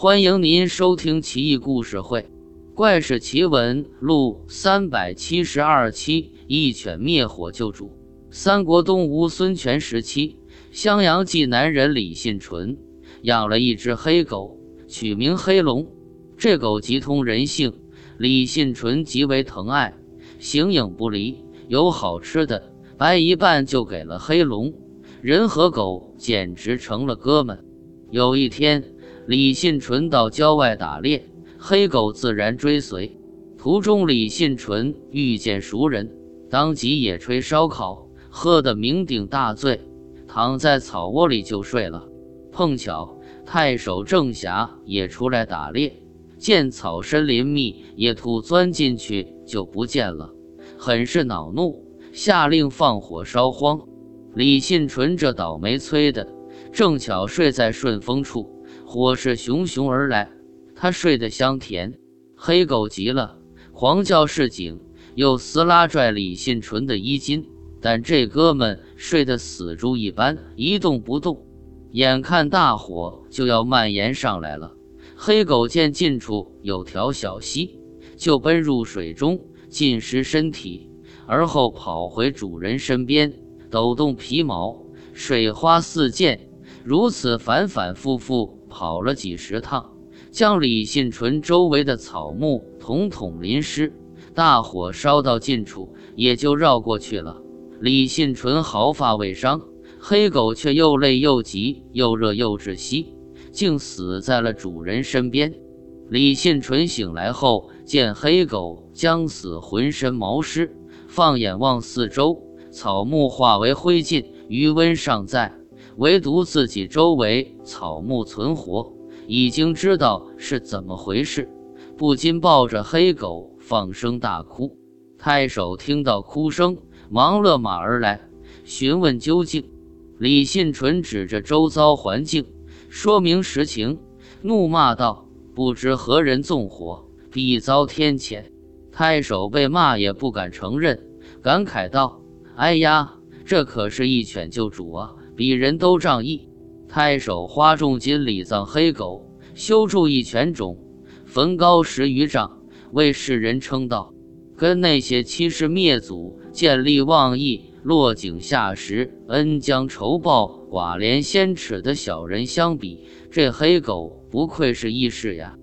欢迎您收听《奇异故事会·怪事奇闻录》三百七十二期：一犬灭火救主。三国东吴孙权时期，襄阳济南人李信纯养了一只黑狗，取名黑龙。这狗极通人性，李信纯极为疼爱，形影不离。有好吃的，白一半就给了黑龙。人和狗简直成了哥们。有一天。李信纯到郊外打猎，黑狗自然追随。途中，李信纯遇见熟人，当即野炊烧烤，喝得酩酊大醉，躺在草窝里就睡了。碰巧太守郑侠也出来打猎，见草深林密，野兔钻进去就不见了，很是恼怒，下令放火烧荒。李信纯这倒霉催的，正巧睡在顺风处。火势熊熊而来，他睡得香甜。黑狗急了，狂叫示警，又撕拉拽李信纯的衣襟，但这哥们睡得死猪一般，一动不动。眼看大火就要蔓延上来了，黑狗见近处有条小溪，就奔入水中浸湿身体，而后跑回主人身边，抖动皮毛，水花四溅，如此反反复复。跑了几十趟，将李信纯周围的草木统统淋湿。大火烧到近处，也就绕过去了。李信纯毫发未伤，黑狗却又累又急，又热又窒息，竟死在了主人身边。李信纯醒来后，见黑狗将死，浑身毛湿，放眼望四周，草木化为灰烬，余温尚在。唯独自己周围草木存活，已经知道是怎么回事，不禁抱着黑狗放声大哭。太守听到哭声，忙勒马而来，询问究竟。李信纯指着周遭环境，说明实情，怒骂道：“不知何人纵火，必遭天谴。”太守被骂也不敢承认，感慨道：“哎呀，这可是一犬救主啊！”比人都仗义，太守花重金礼葬黑狗，修筑一泉冢，坟高十余丈，为世人称道。跟那些欺师灭祖、见利忘义、落井下石、恩将仇报、寡廉鲜耻的小人相比，这黑狗不愧是义士呀。